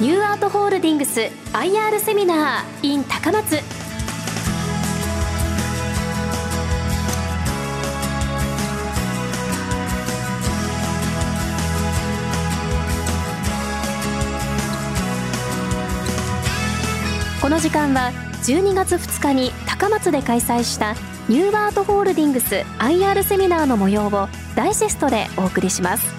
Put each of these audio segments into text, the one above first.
ニューアートホールディングス IR セミナー in 高松。この時間は12月2日に高松で開催したニューアートホールディングス IR セミナーの模様をダイジェストでお送りします。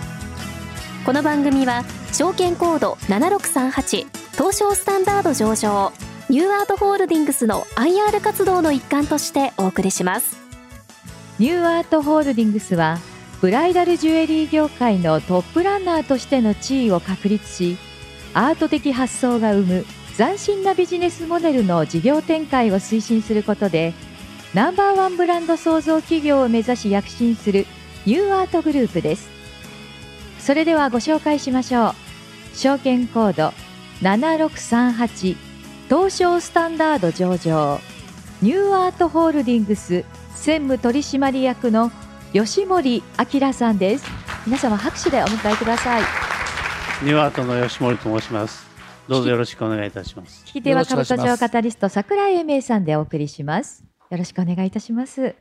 この番組は証券コード7638東証スタンダード上場。ニューアートホールディングスの IR 活動の一環としてお送りします。ニューアートホールディングスはブライダルジュエリー業界のトップランナーとしての地位を確立しアート的発想が生む斬新なビジネスモデルの事業展開を推進することでナンバーワンブランド創造企業を目指し躍進するニューアートグループです。それではご紹介しましょう。証券コード7638東証スタンダード上場。ニューアートホールディングス専務取締役の吉森明さんです。皆様拍手でお迎えください。ニューアートの吉森と申します。どうぞよろしくお願いいたします。聞き手は株都庁カタリスト桜井英明さんでお送りします。よろしくお願いいたします。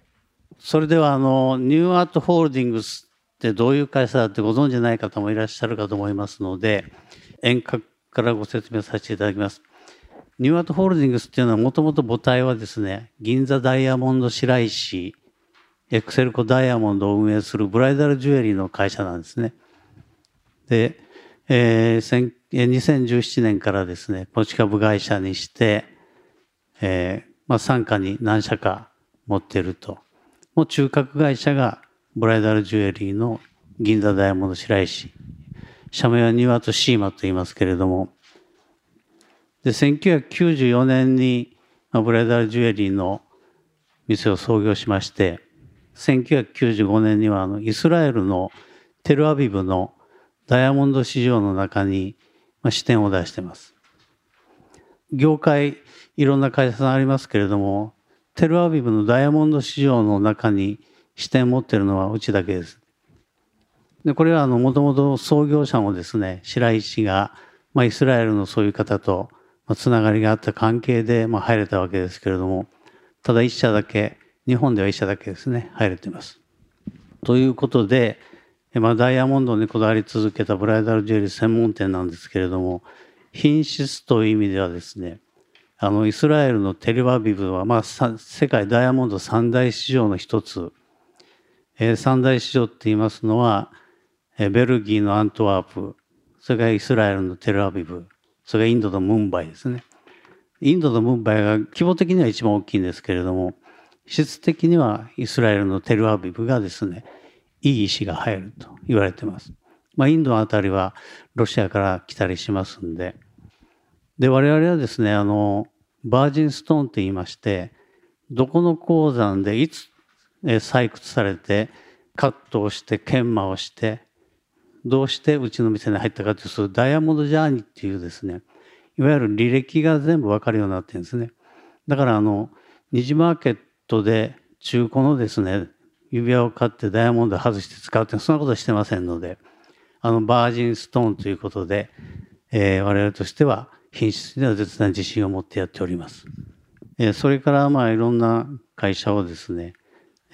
それではあのニューアートホールディングスってどういう会社だってご存じない方もいらっしゃるかと思いますので遠隔からご説明させていただきますニューアートホールディングスっていうのはもともと母体はですね銀座ダイヤモンド白石エクセルコダイヤモンドを運営するブライダルジュエリーの会社なんですねで、えー、2017年からですね、持ち株会社にして、えー、まあ、傘下に何社か持ってると。もう中核会社がブライダルジュエリーの銀座ダイヤモンド白石。社名はニワとシーマと言いますけれども、で、1994年に、まあ、ブライダルジュエリーの店を創業しまして、1995年にはあのイスラエルのテルアビブのダイヤモンド市場の中にまあ、視点を出してます。業界、いろんな会社さんありますけれども、テルアビブのダイヤモンド市場の中に視点を持ってるのはうちだけです。で、これは、もともと創業者もですね、白石が、まあ、イスラエルのそういう方と、まあ、つながりがあった関係で、まあ、入れたわけですけれども、ただ一社だけ、日本では一社だけですね、入れてます。ということで、まあ、ダイヤモンドにこだわり続けたブライダルジュエリー専門店なんですけれども、品質という意味ではですね、あの、イスラエルのテルバビブは、まあ、世界ダイヤモンド三大市場の一つ、三大市場って言いますのは、え、ベルギーのアントワープ、それからイスラエルのテルアビブ、それからインドのムンバイですね。インドのムンバイが規模的には一番大きいんですけれども、質的にはイスラエルのテルアビブがですね、いい石が入ると言われてます。まあ、インドのあたりはロシアから来たりしますんで。で、我々はですね、あの、バージンストーンって言いまして、どこの鉱山でいつ採掘されて、カットをして、研磨をして、どうしてうちの店に入ったかという、そういうダイヤモンドジャーニーっていうですね、いわゆる履歴が全部わかるようになってるんですね。だからあの、二次マーケットで中古のですね、指輪を買ってダイヤモンド外して使うってそんなことはしてませんので、あの、バージンストーンということで、えー、我々としては品質には絶大な自信を持ってやっております。えー、それからまあいろんな会社をですね、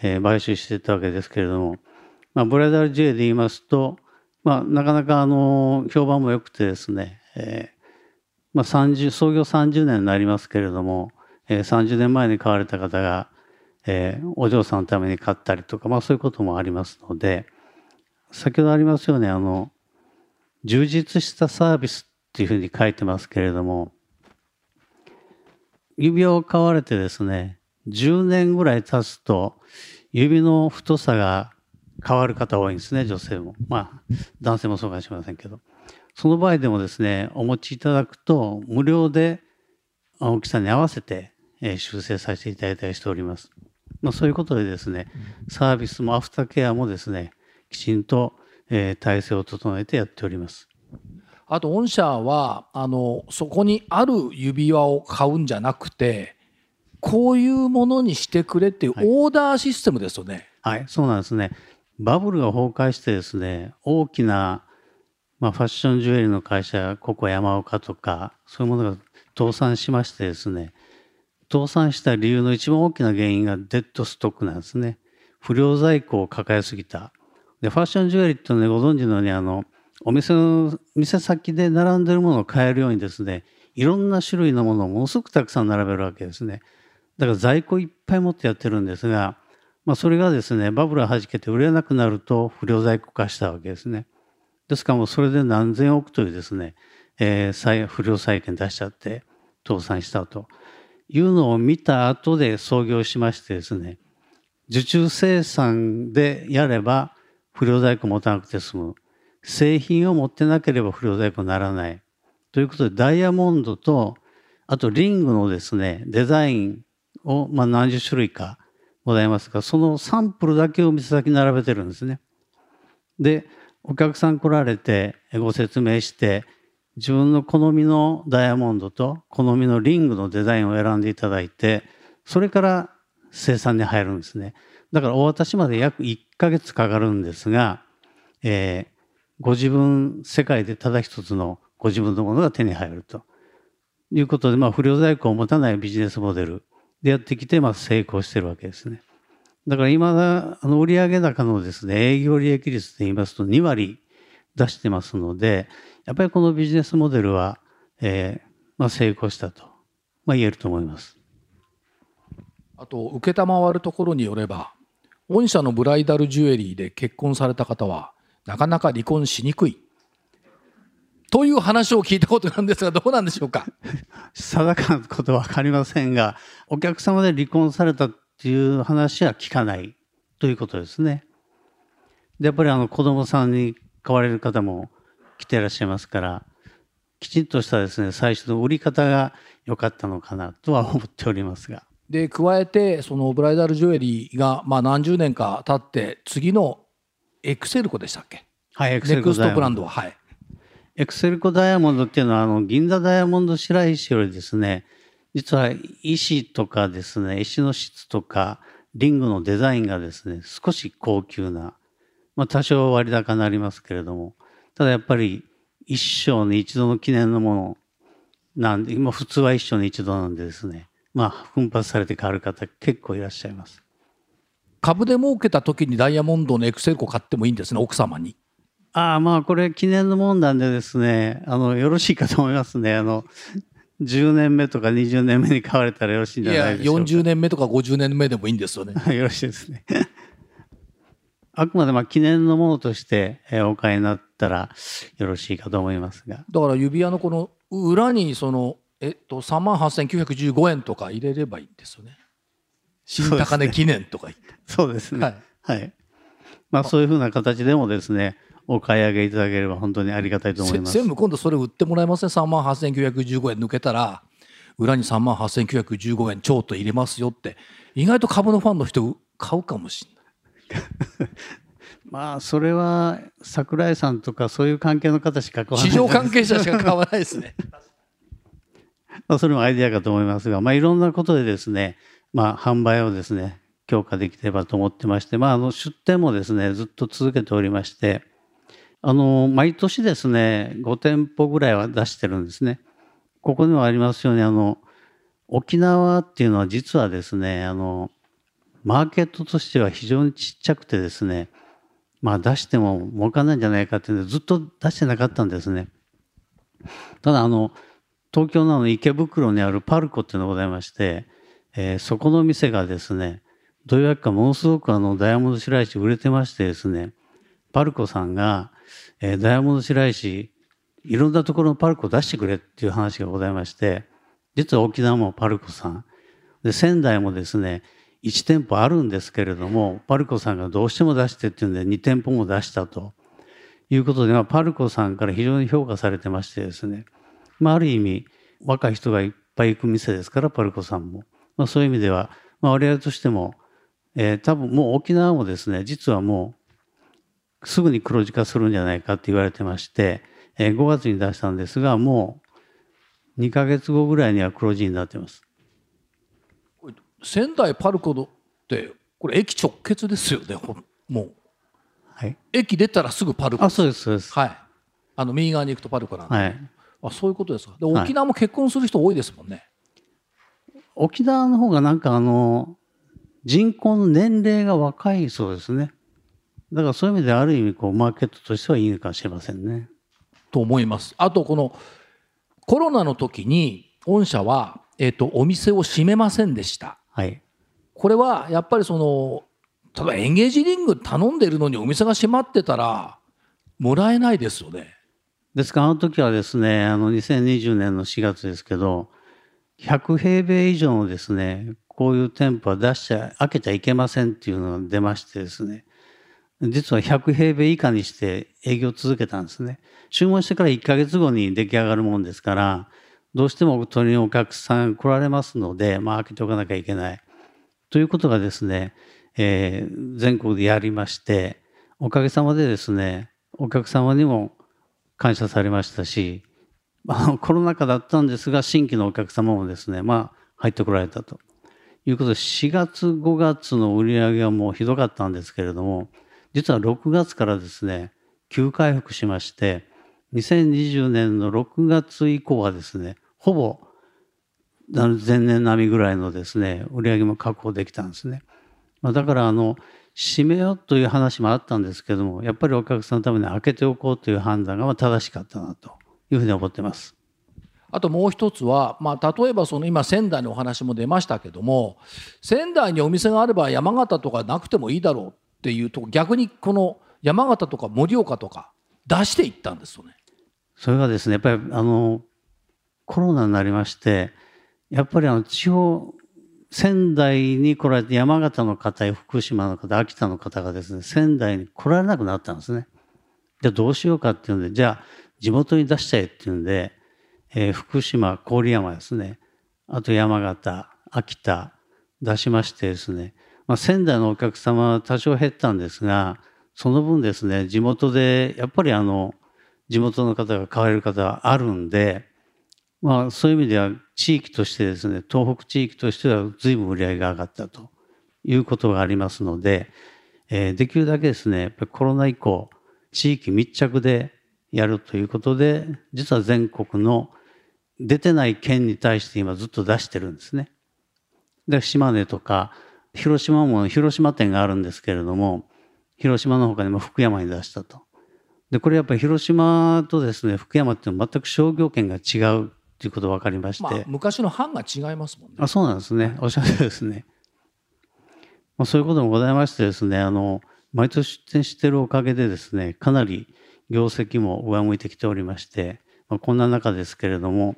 えー、買収してたわけですけれども、まあ、ブライダル J で言いますと、まあ、なかなかあの、評判も良くてですね、えー、まあ、30、創業30年になりますけれども、えー、30年前に買われた方が、えー、お嬢さんのために買ったりとか、まあそういうこともありますので、先ほどありますよね、あの、充実したサービスっていうふうに書いてますけれども、指輪を買われてですね、10年ぐらい経つと、指の太さが変わる方多いんですね、女性も。まあ、男性もそうかもしれませんけど。その場合でもですね、お持ちいただくと、無料で大きさに合わせて修正させていただいたりしております。まあ、そういうことでですね、サービスもアフターケアもですね、きちんと、体制を整えてやっております。あと御社はあのそこにある指輪を買うんじゃなくてこういうものにしてくれっていうオーダーシステムですよね。はい、はい、そうなんですね。バブルが崩壊してですね大きなまあ、ファッションジュエリーの会社ここ山岡とかそういうものが倒産しましてですね倒産した理由の一番大きな原因がデッドストックなんですね不良在庫を抱えすぎたでファッションジュエリーってねご存知のようにあのお店の店先で並んでるものを買えるようにですねいろんな種類のものをものすごくたくさん並べるわけですねだから在庫いっぱい持ってやってるんですが、まあ、それがですねバブルはじけて売れなくなると不良在庫化したわけですね。ですからもうそれで何千億というですね、えー、不良債権出しちゃって倒産したと。いうのを見た後で創業しましてですね受注生産でやれば不良在庫持たなくて済む。製品を持ってなければ不良在庫にならない。ということでダイヤモンドとあとリングのですねデザインを、まあ、何十種類かございますがそのサンプルだけを店先に並べてるんですね。でお客さん来られてご説明して自分の好みのダイヤモンドと好みのリングのデザインを選んでいただいてそれから生産に入るんですねだからお渡しまで約1ヶ月かかるんですが、えー、ご自分世界でただ一つのご自分のものが手に入るということで、まあ、不良在庫を持たないビジネスモデルでやってきて、まあ、成功してるわけですね。だから今だ、あの、売上高のですね、営業利益率で言いますと2割出してますので、やっぱりこのビジネスモデルは、えー、まあ、成功したと、まあ、言えると思います。あと、承るところによれば、御社のブライダルジュエリーで結婚された方は、なかなか離婚しにくい。という話を聞いたことなんですが、どうなんでしょうか？定かなことは分かりませんが、お客様で離婚されたっていう話は聞かないということですね。でやっぱりあの子供さんに買われる方も来ていらっしゃいますからきちんとしたですね最初の売り方が良かったのかなとは思っておりますが。で加えてそのブライダルジュエリーがまあ何十年か経って次のエクセルコでしたっけ？はいエクセルコネクストブランドははいエクセルコダイヤモンドっていうのはあの銀座ダイヤモンド白石よりですね実は石とかですね、石の質とか、リングのデザインがですね、少し高級な、まあ多少割高になりますけれども、ただやっぱり一生に一度の記念のものなんで、今普通は一生に一度なんでですね、まあ奮発されて買わる方結構いらっしゃいます。株で儲けた時にダイヤモンドのエクセルコ買ってもいいんですね、奥様に。ああ、まあこれ記念のもんなんでですね、あの、よろしいかと思いますね。あの、10年目とか20年目に買われたらよろしいんじゃないでしょうか。いや、40年目とか50年目でもいいんですよね。よろしいですね。あくまでまあ記念のものとしてお買いになったらよろしいかと思いますが。だから指輪のこの裏にその、えっと、3万8915円とか入れればいいんですよね。新高値記念とか言って。そうですね。はい。はい、まあそういうふうな形でもですね、お買い上げいただければ本当にありがたいと思います。全部今度それ売ってもらえません、ね、3万8915円抜けたら裏に3万8915円超と入れますよって意外と株のファンの人買うかもしれない。まあそれは櫻井さんとかそういう関係の方しか買わない市場関係者しか買わないですね。まあそれもアイデアかと思いますが、まあ、いろんなことでですね、まあ、販売をですね強化できればと思ってまして、まあ、あの出店もですねずっと続けておりましてあの、毎年ですね、5店舗ぐらいは出してるんですね。ここにもありますように、あの、沖縄っていうのは実はですね、あの、マーケットとしては非常にちっちゃくてですね、まあ出しても儲かんないんじゃないかっていうのでずっと出してなかったんですね。ただあの、東京の池袋にあるパルコっていうのがございまして、えー、そこの店がですね、どういうわけかものすごくあのダイヤモンド白石売れてましてですね、パルコさんがえー、ダイヤモンド白石いろんなところのパルコ出してくれっていう話がございまして実は沖縄もパルコさん。で仙台もですね1店舗あるんですけれどもパルコさんがどうしても出してっていうんで2店舗も出したと。いうことで、まあ、パルコさんから非常に評価されてましてですね、まあ、ある意味若い人がいっぱい行く店ですからパルコさんも、まあ、そういう意味では、まあ、我々としても、えー、多分もう沖縄もですね実はもうすぐに黒字化するんじゃないかって言われてまして、えー、5月に出したんですが、もう2ヶ月後ぐらいには黒字になってます。仙台パルコってこれ駅直結ですよねもう、はい、駅出たらすぐパルコ。あそうですそうです。はい。あの右側に行くとパルコなんで、はい。あそういうことですか。ではい。沖縄も結婚する人多いですもんね、沖縄の方がなんかあの、人口の年齢が若いそうですね。だからそういう意味である意味こうマーケットとしてはいいのかもしれませんね。と思いますあとこのコロナの時に御社は、えっとお店を閉めませんでしたはい。これはやっぱりその例えばエンゲージリング頼んでるのにお店が閉まってたらもらえないですよねですからあの時はですね、あの2020年の4月ですけど、100平米以上のですね、こういう店舗は出しちゃ、開けちゃいけませんっていうのが出ましてですね、実は100平米以下にして営業を続けたんですね。注文してから1ヶ月後に出来上がるもんですから、どうしても取りにお客さん来られますので、まあ開けておかなきゃいけない。ということがですね、えー全国でやりまして、おかげさまでですね、お客様にも感謝されましたし、あ コロナ禍だったんですが、新規のお客様もですね、まあ入ってこられたということで、4月、5月の売り上げはもうひどかったんですけれども、実は6月からですね、急回復しまして、2020年の6月以降はですね、ほぼ前年並みぐらいのですね、売上も確保できたんですね。まあ、だからあの、閉めようという話もあったんですけども、やっぱりお客さんのために開けておこうという判断が正しかったなというふうに思ってます。あともう一つは、まあ、例えばその今仙台のお話も出ましたけども仙台にお店があれば山形とかなくてもいいだろうっていうと逆にこの山形とか盛岡とか出していったんですよね。それがですね、やっぱりあの、コロナになりまして、やっぱりあの地方、仙台に来られて山形の方や福島の方、秋田の方がですね、仙台に来られなくなったんですね。じゃあどうしようかっていうんで、じゃあ地元に出しちゃえっていうんで、えー福島、郡山ですね、あと山形、秋田出しましてですね、まあ、仙台のお客様は多少減ったんですが、その分ですね、地元でやっぱりあの、地元の方が買われる方はあるんで、まあそういう意味では地域としてですね、東北地域としては随分売り上げが上がったということがありますので、えーできるだけですね、やっぱりコロナ以降、地域密着でやるということで、実は全国の出てない県に対して今ずっと出してるんですね。で、島根とか、広島も広島店があるんですけれども、広島の他にも福山に出したと。で、これやっぱり広島とですね、福山っていうのは全く商業圏が違うということが分かりまして、まあ、昔の藩が違いますもんね。あそうなんですね。おっしゃるとりですね。まあ、そういうこともございましてですね、あの、毎年出店しているおかげでですね、かなり業績も上向いてきておりまして、まあ、こんな中ですけれども、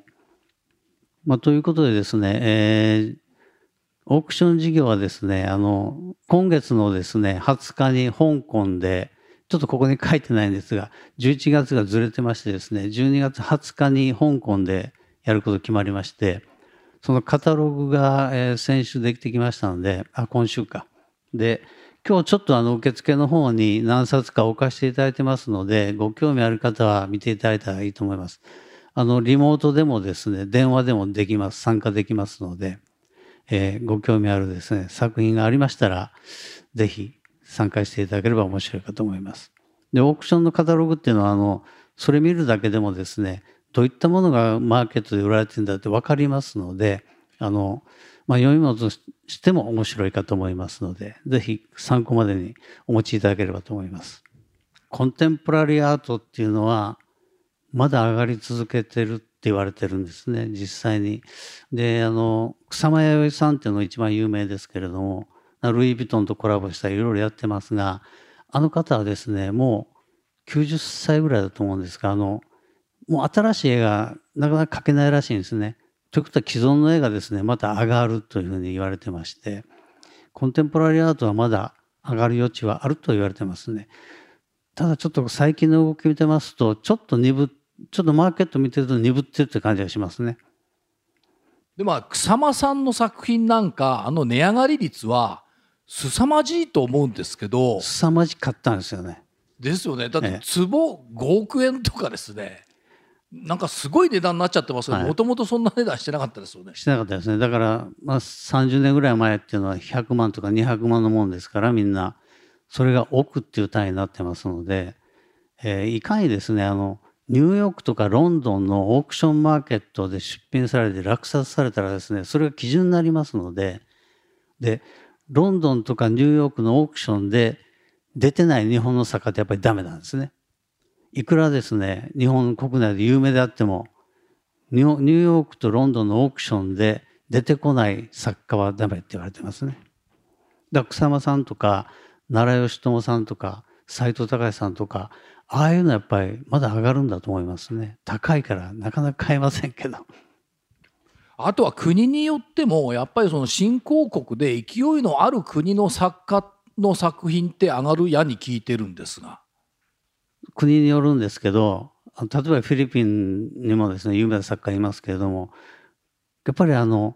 まあ、ということでですね、えーオークション事業はですね、あの、今月のですね、20日に香港で、ちょっとここに書いてないんですが、11月がずれてましてですね、12月20日に香港でやること決まりまして、そのカタログが、えー先週できてきましたので、あ、今週か。で、今日ちょっとあの受付の方に何冊か置かせていただいてますので、ご興味ある方は見ていただいたらいいと思います。あの、リモートでもですね、電話でもできます、参加できますので、えーご興味あるですね、作品がありましたら、ぜひ参加していただければ面白いかと思います。で、オークションのカタログっていうのは、あの、それ見るだけでもですね、どういったものがマーケットで売られてるんだって分かりますので、あの、まあ、読み物としても面白いかと思いますので、ぜひ参考までにお持ちいただければと思います。コンテンポラリーアートっていうのは、まだ上がり続けてるって言われてるんですね、実際に。で、あの、草間彌生さんっていうのが一番有名ですけれども、ルイ・ヴィトンとコラボしたりいろいろやってますが、あの方はですね、もう90歳ぐらいだと思うんですが、あの、もう新しい絵がなかなか描けないらしいんですね。ということは既存の絵がですね、また上がるというふうに言われてまして、コンテンポラリーアートはまだ上がる余地はあると言われてますね。ただちょっと最近の動き見てますと、ちょっと鈍っちょっとマーケット見てると鈍ってるって感じがしますね。でまあ草間さんの作品なんかあの値上がり率は凄まじいと思うんですけど凄まじかったんですよね。ですよねだってええ壺5億円とかですねなんかすごい値段になっちゃってますけどはいもともとそんな値段してなかったですよね。してなかったですね。だから、まあ、30年ぐらい前っていうのは100万とか200万のもんですから、みんな、それが億っていう単位になってますので、えーいかにですね、あの、ニューヨークとかロンドンのオークションマーケットで出品されて落札されたらですね、それが基準になりますので、で、ロンドンとかニューヨークのオークションで出てない日本の作家ってやっぱりダメなんですね。いくらですね、日本国内で有名であっても、ニューヨークとロンドンのオークションで出てこない作家はダメって言われてますね。だから草間さんとか、奈良義友さんとか、斎藤隆さんとか、ああいうのはやっぱりまだ上がるんだと思いますね。高いからなかなか買えませんけど。あとは国によってもやっぱりその新興国で勢いのある国の作家の作品って上がるやに聞いてるんですが。国によるんですけど例えばフィリピンにもですね有名な作家いますけれどもやっぱりあの、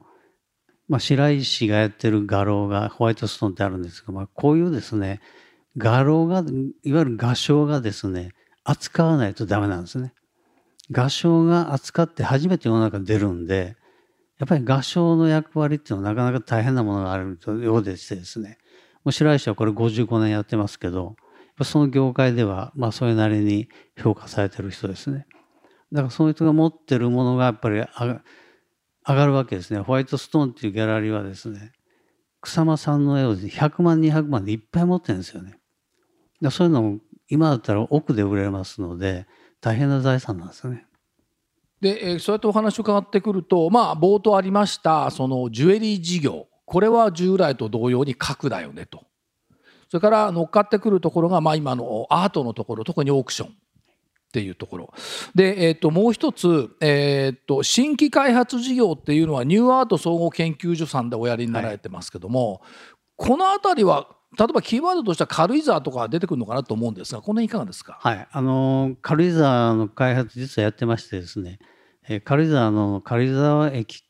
まあ、白石がやってる画廊がホワイトストーンってあるんですが、まあ、こういうですね画廊がいわゆる画商がですね扱わないとダメなんですね。画商が扱って初めて世の中出るんでやっぱり画商の役割っていうのはなかなか大変なものがあるようでしてですね白石はこれ55年やってますけどその業界ではまあそれなりに評価されてる人ですね。だからその人が持ってるものがやっぱり上がるわけですね。ホワイトストーンっていうギャラリーはですね草間さんの絵を100万200万でいっぱい持ってるんですよね。だそういうのも今だったら奥で売れますので大変な財産なんですね。で、えー、そうやってお話を伺ってくるとまあ冒頭ありましたそのジュエリー事業これは従来と同様に核だよねと。それから乗っかってくるところが、まあ、今のアートのところ特にオークションっていうところで、えー、ともう一つ、えー、と新規開発事業っていうのはニューアート総合研究所さんでおやりになられてますけども、はい、この辺りは例えばキーワードとしては軽井沢とか出てくるのかなと思うんですがこの辺いかがですか、はい、あの軽井沢の開発実はやってましてですね、え、軽井沢の軽井沢駅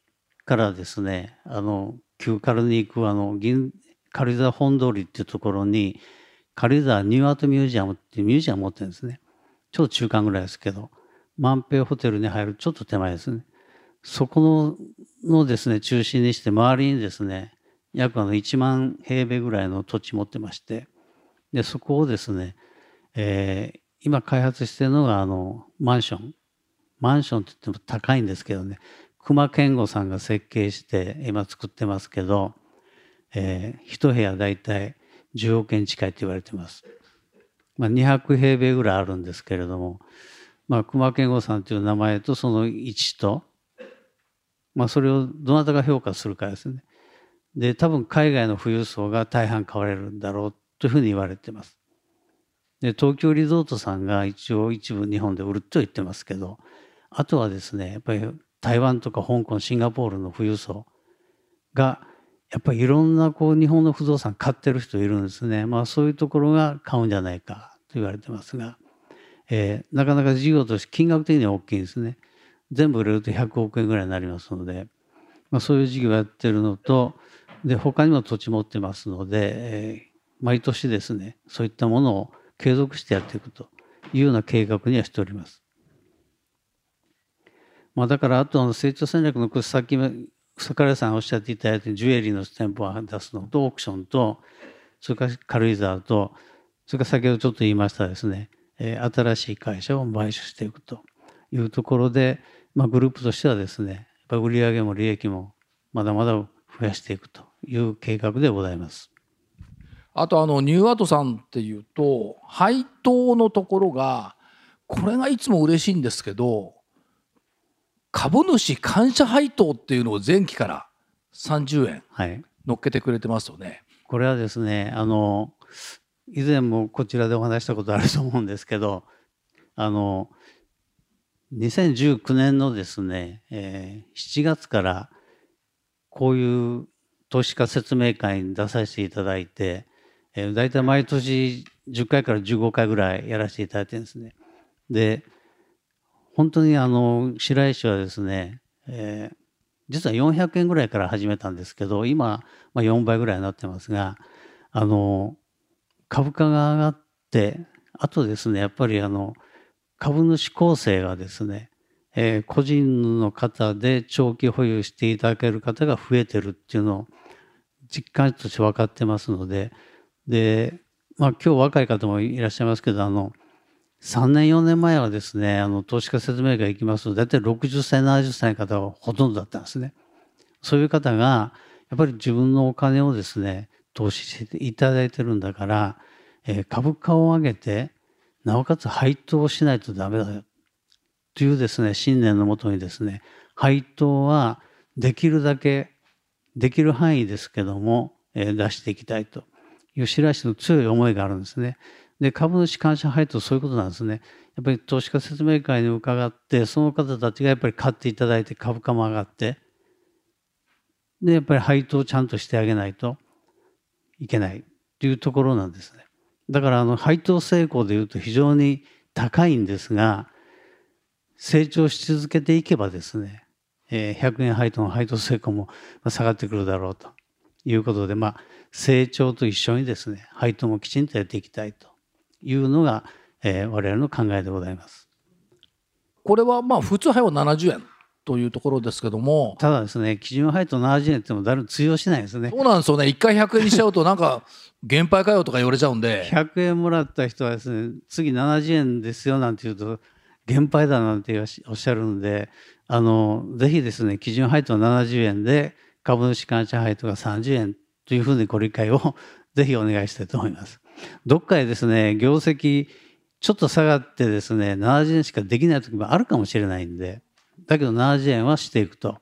からですねあの旧軽に行くあの銀軽井沢本通りっていうところに軽井沢ニューアートミュージアムっていうミュージアム持ってるんですね。ちょっと中間ぐらいですけど万平ホテルに入るちょっと手前ですね。そこののですね中心にして周りにですね約あの1万平米ぐらいの土地持ってましてでそこをですね、えー、今開発してるのがあのマンションマンションって言っても高いんですけどね熊健吾さんが設計して今作ってますけどえー、一部屋大体10億円近いと言われてます。まあ、200平米ぐらいあるんですけれども、まあ、熊健吾さんという名前とその位置と、まあ、それをどなたが評価するかですね。で、多分海外の富裕層が大半買われるんだろうというふうに言われてます。で、東京リゾートさんが一応一部日本で売ると言ってますけど、あとはですね、やっぱり台湾とか香港、シンガポールの富裕層がやっぱりいろんなこう日本の不動産買ってる人いるんですね。まあそういうところが買うんじゃないかと言われてますが、えー、なかなか事業として金額的には大きいんですね。全部売れると100億円ぐらいになりますので、まあ、そういう事業をやってるのと、で、他にも土地持ってますので、えー、毎年ですね、そういったものを継続してやっていくというような計画にはしております。まあ、だからあとの成長戦略の先坂井さんおっしゃっていただいてジュエリーの店舗を出すのとオークションとそれから軽井沢とそれから先ほどちょっと言いましたですね、えー、新しい会社を買収していくというところで、まあ、グループとしてはですねやっぱ売上も利益もまだまだ増やしていくという計画でございます。あとあのニューアートさんっていうと配当のところがこれがいつも嬉しいんですけど株主感謝配当っていうのを前期から30円乗っけてくれてますよね。はい、これはですねあの以前もこちらでお話したことあると思うんですけどあの2019年のですね、えー、7月からこういう投資家説明会に出させていただいて、えー、大体毎年10回から15回ぐらいやらせていただいてるんですね。で本当にあの白石はですね、えー、実は400円ぐらいから始めたんですけど今、まあ、4倍ぐらいになってますがあの株価が上がってあとですねやっぱりあの株主構成がですね、えー、個人の方で長期保有していただける方が増えてるっていうのを実感として分かってますのでで、まあ、今日若い方もいらっしゃいますけどあの3年4年前はですねあの投資家説明会行きますと大体60歳70歳の方はほとんどだったんですね。そういう方がやっぱり自分のお金をですね投資していただいてるんだから、えー、株価を上げてなおかつ配当をしないとダメだよというですね信念のもとにですね配当はできるだけできる範囲ですけども、えー、出していきたいという白石の強い思いがあるんですね。で株主感謝配当そういうことなんですね。やっぱり投資家説明会に伺ってその方たちがやっぱり買っていただいて株価も上がってでやっぱり配当をちゃんとしてあげないといけないというところなんですね。だからあの配当成功でいうと非常に高いんですが成長し続けていけばですね、えー、100円配当の配当成功も下がってくるだろうということで、まあ、成長と一緒にですね配当もきちんとやっていきたいというのが、えー、我々の考えでございます。これはまあ普通配は70円というところですけども。ただですね基準配当70円っても誰も通用しないですね。そうなんですよね。一回100円にしちゃうとなんか 減配かよとか言われちゃうんで。100円もらった人はですね次70円ですよなんて言うと減配だなんておっしゃるのであのぜひですね基準配当70円で株主感謝配当が30円というふうにご理解を ぜひお願いしたいと思います。どっかでですね業績ちょっと下がってですね70円しかできない時もあるかもしれないんでだけど70円はしていくと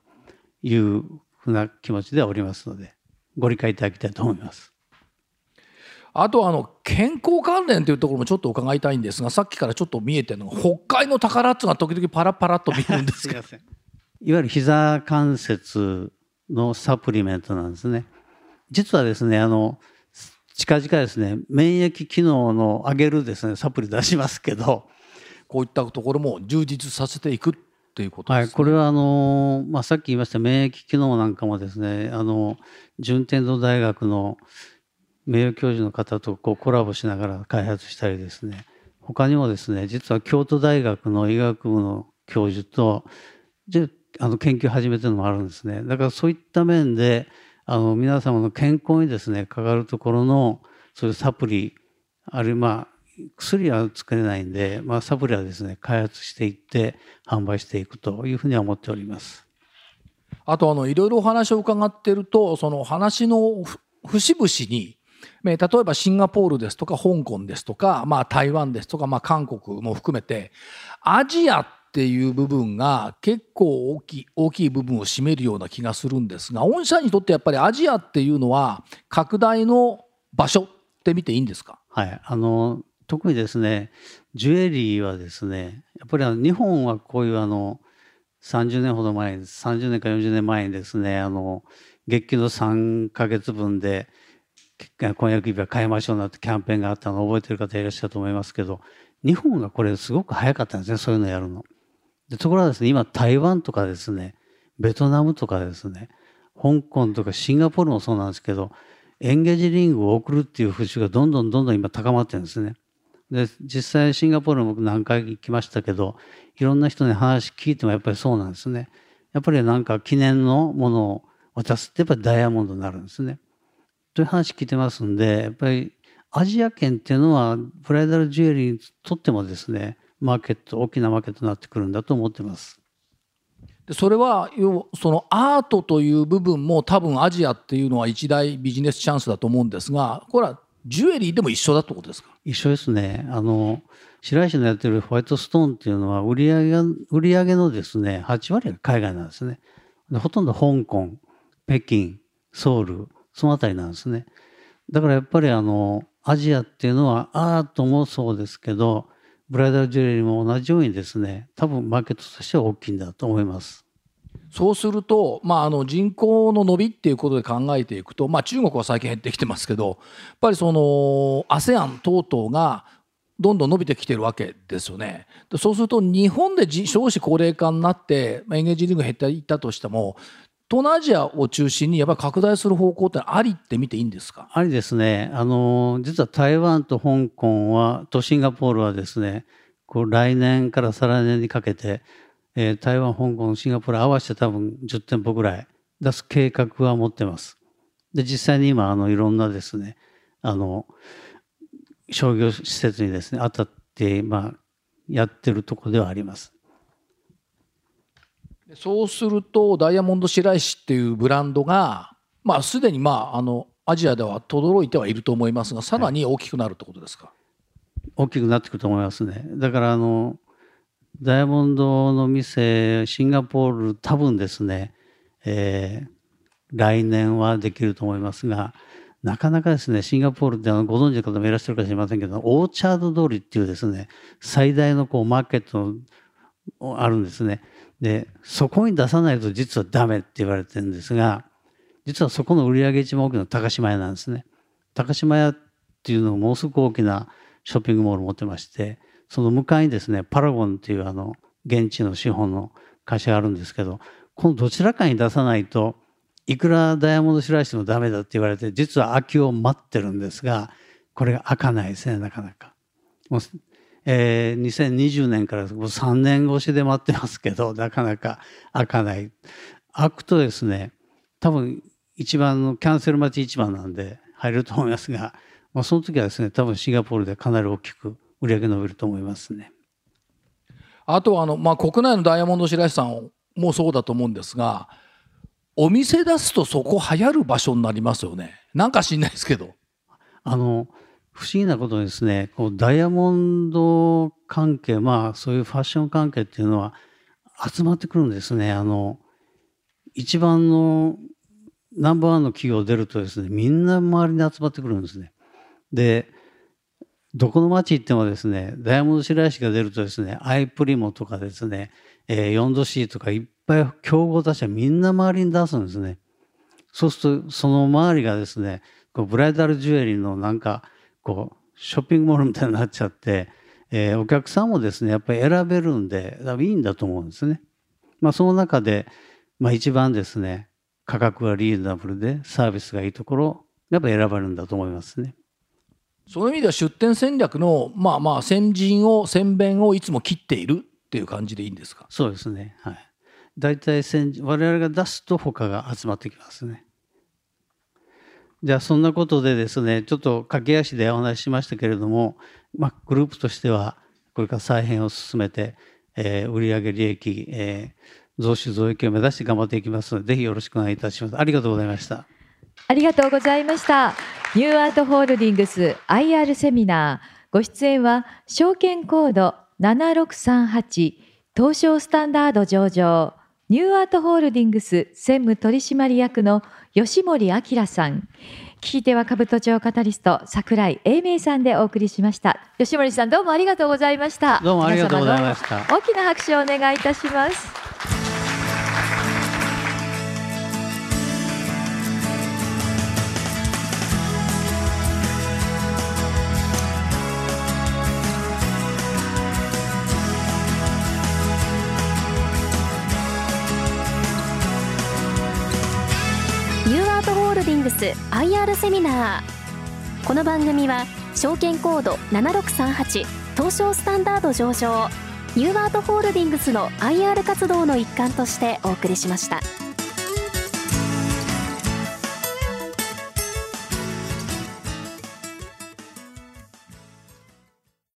いうふうな気持ちではおりますのでご理解いただきたいと思います。あとあの健康関連というところもちょっと伺いたいんですがさっきからちょっと見えてるのが北海の宝っつうのは時々パラパラっと見えるん。ですけどいわゆる膝関節のサプリメントなんですね。実はですねあの近々ですね免疫機能の上げるですねサプリ出しますけど。こういったところも充実させていくっていうこと、ね、はい、これはあの、まあ、さっき言いました免疫機能なんかもですねあの順天堂大学の名誉教授の方とこうコラボしながら開発したりですね他にもですね実は京都大学の医学部の教授とであの研究を始めてるのもあるんですねだからそういった面であの皆様の健康にですねかかるところのそういうサプリあるいはまあ薬は作れないんで、まあ、サプリはですね開発していって販売していくというふうには思っております。あとあのいろいろお話を伺ってるとその話の節々に例えばシンガポールですとか香港ですとか、まあ、台湾ですとか、まあ、韓国も含めてアジアっていう部分が結構大きい大きい部分を占めるような気がするんですが御社にとってやっぱりアジアっていうのは拡大の場所って見ていいんですか？はい。あの特にですねジュエリーはですねやっぱり日本はこういうあの30年ほど前30年か40年前にですねあの月給の3か月分で婚約指輪買いましょうなってキャンペーンがあったのを覚えてる方いらっしゃると思いますけど日本がこれすごく早かったんですねそういうのやるの。でところがですね今台湾とかですねベトナムとかですね香港とかシンガポールもそうなんですけどエンゲージリングを送るっていう風習がどんどんどんどん今高まってるんですね。で実際シンガポールも何回行きましたけどいろんな人に話聞いてもやっぱりそうなんですね。やっぱりなんか記念のものを渡すってやっぱりダイヤモンドになるんですね。という話聞いてますんでやっぱりアジア圏っていうのはブライダルジュエリーにとってもですねマーケット大きなマーケットになってくるんだと思ってます。でそれはそのアートという部分も多分アジアっていうのは一大ビジネスチャンスだと思うんですがこれはジュエリーでも一緒だってことですか？一緒ですね。あの、白石のやってるホワイトストーンっていうのは売上が、売上のですね、8割が海外なんですね。でほとんど香港、北京、ソウル、そのあたりなんですね。だからやっぱりあの、アジアっていうのはアートもそうですけど、ブライダルジュエリーも同じようにですね、多分マーケットとしては大きいんだと思います。そうすると、まあ、あの人口の伸びっていうことで考えていくと、まあ、中国は最近減ってきてますけどやっぱりその ASEAN 等々がどんどん伸びてきてるわけですよね。そうすると日本で少子高齢化になってエンゲージリング減っていったとしても東南アジアを中心にやっぱり拡大する方向ってありって見ていいんですか？ありですね。あの実は台湾と香港はとシンガポールはですねこう来年から再来年にかけてえー、台湾、香港、シンガポール合わせて多分10店舗ぐらい出す計画は持ってます。で、実際に今、あの、いろんなですね、あの、商業施設にですね、当たって、まあ、やってるところではあります。そうするとダイヤモンド白石っていうブランドが、まあ、すでに、まあ、あのアジアでは轟いてはいると思いますがさらに大きくなるってことですか、はい、大きくなってくると思いますね。だからあのダイヤモンドの店シンガポール多分ですね、えー、来年はできると思いますがなかなかですねシンガポールってご存知の方もいらっしゃるかもしれませんけどオーチャード通りっていうですね最大のこうマーケットあるんですね。でそこに出さないと実はダメって言われてるんですが実はそこの売り上げ一番大きいのは高島屋なんですね。高島屋っていうのをもうすごく大きなショッピングモール持ってましてその向かいにですねパラゴンっていうあの現地の資本の会社があるんですけどこのどちらかに出さないといくらダイヤモンド白石もダメだって言われて実は空きを待ってるんですがこれが開かないですねなかなか。えー、2020年からもう3年越しで待ってますけど なかなか開かない。開くとですね多分一番のキャンセル待ち一番なんで入ると思いますが、まあ、その時はですね多分シンガポールでかなり大きく売り上げ伸びると思いますね。あとはあの、まあ、国内のダイヤモンド白石さんもそうだと思うんですがお店出すとそこ流行る場所になりますよねなんか知んないですけどあの不思議なことですねこうダイヤモンド関係まあそういうファッション関係っていうのは集まってくるんですねあの一番のナンバーワンの企業出るとですねみんな周りに集まってくるんですねでどこの町行ってもですねダイヤモンド白石が出るとですねアイプリモとかですね、えー、4度 C とかいっぱい競合他社みんな周りに出すんですね。そうするとその周りがですねこうブライダルジュエリーのなんかこうショッピングモールみたいになっちゃって、えー、お客さんもですねやっぱり選べるんで多分いいんだと思うんですね。まあ、その中で、まあ、一番ですね価格がリーズナブルでサービスがいいところやっぱ選ばれるんだと思いますね。そういう意味では出店戦略のまあまあ先陣を先弁をいつも切っているっていう感じでいいんですか？そうですねはい大体先我々が出すと他が集まってきますねじゃあそんなことでですねちょっと駆け足でお話ししましたけれども、まあ、グループとしてはこれから再編を進めて、えー、売上利益、えー、増収増益を目指して頑張っていきますのでぜひよろしくお願いいたします。ありがとうございました。ありがとうございました。ニューアートホールディングス IR セミナーご出演は証券コード7638東証スタンダード上場。ニューアートホールディングス専務取締役の吉森明さん。聞き手は兜町カタリスト桜井英明さんでお送りしました。吉森さんどうもありがとうございました。どうもありがとうございました。大きな拍手をお願いいたします IR セミナーこの番組は証券コード7638東証スタンダード上場ニューワートホールディングスの IR 活動の一環としてお送りしました。